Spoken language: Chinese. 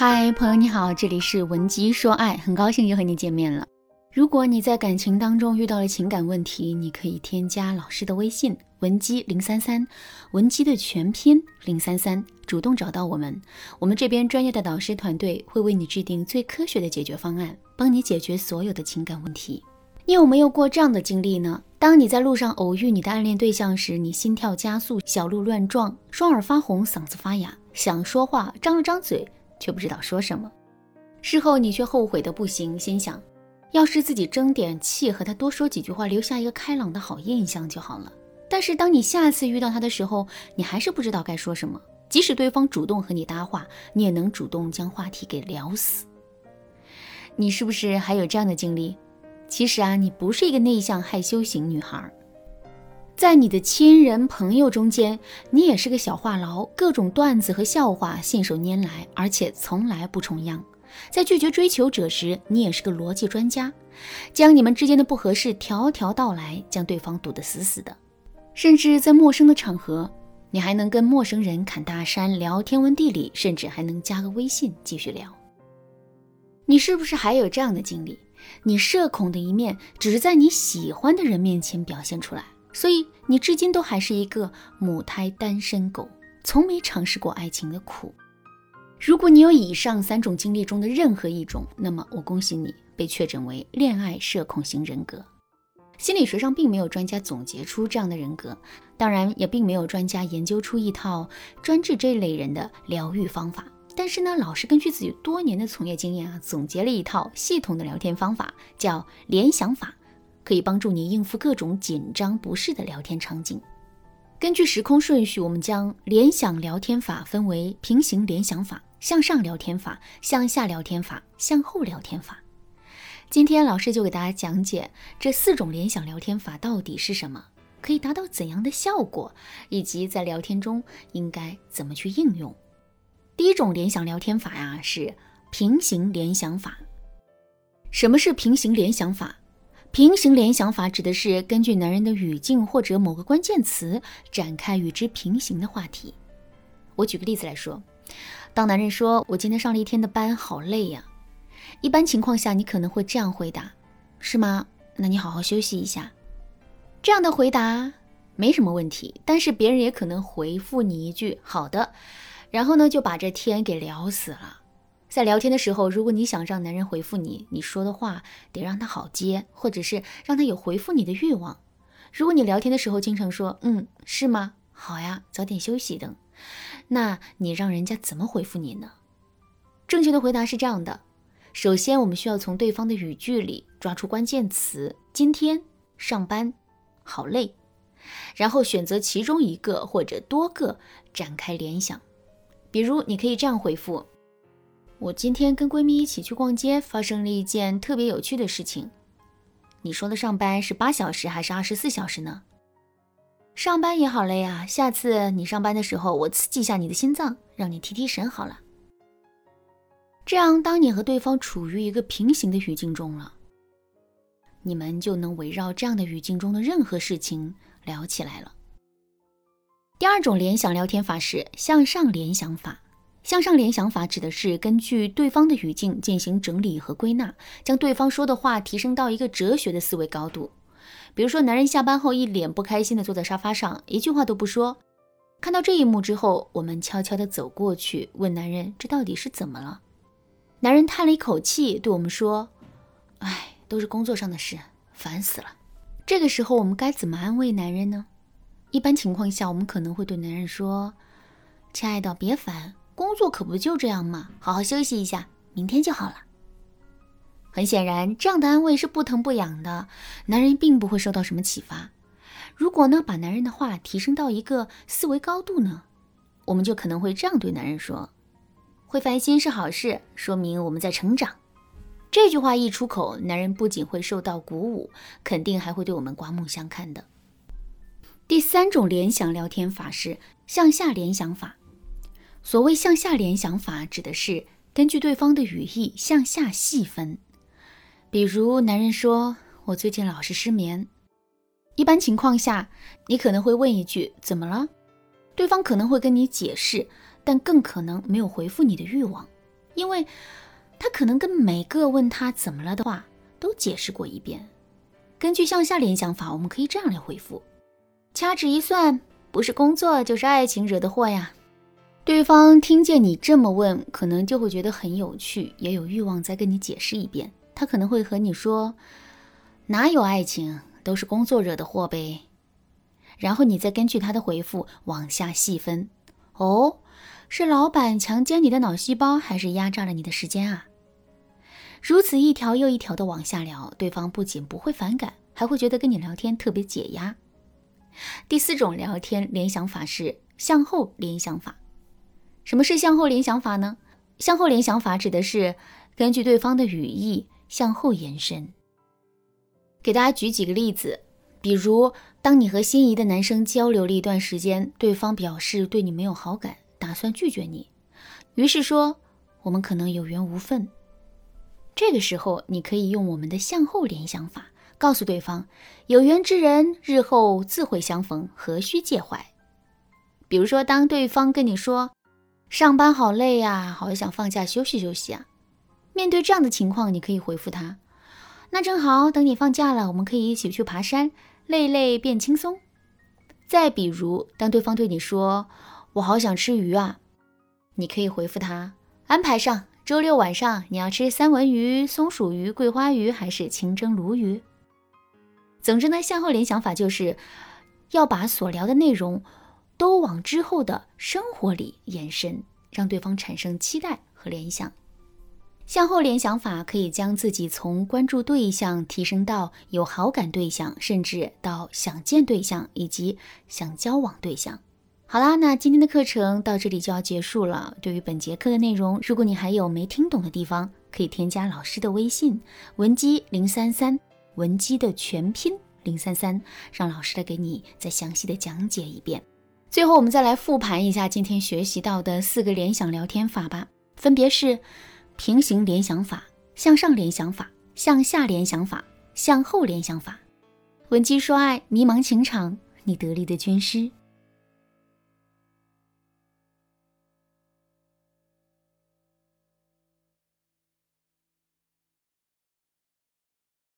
嗨，朋友你好，这里是文姬说爱，很高兴又和你见面了。如果你在感情当中遇到了情感问题，你可以添加老师的微信文姬零三三，文姬的全拼零三三，主动找到我们，我们这边专业的导师团队会为你制定最科学的解决方案，帮你解决所有的情感问题。你有没有过这样的经历呢？当你在路上偶遇你的暗恋对象时，你心跳加速，小鹿乱撞，双耳发红，嗓子发哑，想说话，张了张嘴。却不知道说什么，事后你却后悔的不行，心想，要是自己争点气，和他多说几句话，留下一个开朗的好印象就好了。但是当你下次遇到他的时候，你还是不知道该说什么。即使对方主动和你搭话，你也能主动将话题给聊死。你是不是还有这样的经历？其实啊，你不是一个内向害羞型女孩。在你的亲人朋友中间，你也是个小话痨，各种段子和笑话信手拈来，而且从来不重样。在拒绝追求者时，你也是个逻辑专家，将你们之间的不合适条条道来，将对方堵得死死的。甚至在陌生的场合，你还能跟陌生人侃大山、聊天文地理，甚至还能加个微信继续聊。你是不是还有这样的经历？你社恐的一面，只是在你喜欢的人面前表现出来。所以你至今都还是一个母胎单身狗，从没尝试过爱情的苦。如果你有以上三种经历中的任何一种，那么我恭喜你被确诊为恋爱社恐型人格。心理学上并没有专家总结出这样的人格，当然也并没有专家研究出一套专治这类人的疗愈方法。但是呢，老师根据自己多年的从业经验啊，总结了一套系统的聊天方法，叫联想法。可以帮助你应付各种紧张不适的聊天场景。根据时空顺序，我们将联想聊天法分为平行联想法、向上聊天法、向下聊天法、向后聊天法。今天老师就给大家讲解这四种联想聊天法到底是什么，可以达到怎样的效果，以及在聊天中应该怎么去应用。第一种联想聊天法呀是平行联想法。什么是平行联想法？平行联想法指的是根据男人的语境或者某个关键词展开与之平行的话题。我举个例子来说，当男人说“我今天上了一天的班，好累呀”，一般情况下你可能会这样回答：“是吗？那你好好休息一下。”这样的回答没什么问题，但是别人也可能回复你一句“好的”，然后呢就把这天给聊死了。在聊天的时候，如果你想让男人回复你，你说的话得让他好接，或者是让他有回复你的欲望。如果你聊天的时候经常说“嗯，是吗？好呀，早点休息”等，那你让人家怎么回复你呢？正确的回答是这样的：首先，我们需要从对方的语句里抓出关键词“今天上班好累”，然后选择其中一个或者多个展开联想。比如，你可以这样回复。我今天跟闺蜜一起去逛街，发生了一件特别有趣的事情。你说的上班是八小时还是二十四小时呢？上班也好累啊，下次你上班的时候，我刺激一下你的心脏，让你提提神好了。这样，当你和对方处于一个平行的语境中了，你们就能围绕这样的语境中的任何事情聊起来了。第二种联想聊天法是向上联想法。向上联想法指的是根据对方的语境进行整理和归纳，将对方说的话提升到一个哲学的思维高度。比如说，男人下班后一脸不开心地坐在沙发上，一句话都不说。看到这一幕之后，我们悄悄地走过去，问男人：“这到底是怎么了？”男人叹了一口气，对我们说：“哎，都是工作上的事，烦死了。”这个时候，我们该怎么安慰男人呢？一般情况下，我们可能会对男人说：“亲爱的，别烦。”工作可不就这样吗？好好休息一下，明天就好了。很显然，这样的安慰是不疼不痒的，男人并不会受到什么启发。如果呢，把男人的话提升到一个思维高度呢，我们就可能会这样对男人说：“会烦心是好事，说明我们在成长。”这句话一出口，男人不仅会受到鼓舞，肯定还会对我们刮目相看的。第三种联想聊天法是向下联想法。所谓向下联想法，指的是根据对方的语义向下细分。比如，男人说：“我最近老是失眠。”一般情况下，你可能会问一句：“怎么了？”对方可能会跟你解释，但更可能没有回复你的欲望，因为他可能跟每个问他怎么了的话都解释过一遍。根据向下联想法，我们可以这样来回复：掐指一算，不是工作就是爱情惹的祸呀。对方听见你这么问，可能就会觉得很有趣，也有欲望再跟你解释一遍。他可能会和你说：“哪有爱情，都是工作惹的祸呗。”然后你再根据他的回复往下细分。哦，是老板强奸你的脑细胞，还是压榨了你的时间啊？如此一条又一条的往下聊，对方不仅不会反感，还会觉得跟你聊天特别解压。第四种聊天联想法是向后联想法。什么是向后联想法呢？向后联想法指的是根据对方的语义向后延伸。给大家举几个例子，比如当你和心仪的男生交流了一段时间，对方表示对你没有好感，打算拒绝你，于是说我们可能有缘无分。这个时候，你可以用我们的向后联想法，告诉对方有缘之人日后自会相逢，何须介怀。比如说，当对方跟你说上班好累呀，好想放假休息休息啊，面对这样的情况，你可以回复他。那正好，等你放假了，我们可以一起去爬山，累累变轻松。再比如，当对方对你说“我好想吃鱼啊”，你可以回复他：“安排上，周六晚上你要吃三文鱼、松鼠鱼、桂花鱼还是清蒸鲈鱼？”总之呢，向后联想法就是要把所聊的内容都往之后的生活里延伸，让对方产生期待和联想。向后联想法可以将自己从关注对象提升到有好感对象，甚至到想见对象以及想交往对象。好啦，那今天的课程到这里就要结束了。对于本节课的内容，如果你还有没听懂的地方，可以添加老师的微信文姬零三三，文姬的全拼零三三，让老师来给你再详细的讲解一遍。最后，我们再来复盘一下今天学习到的四个联想聊天法吧，分别是。平行联想法、向上联想法、向下联想法、向后联想法。闻鸡说爱，迷茫情场，你得力的军师。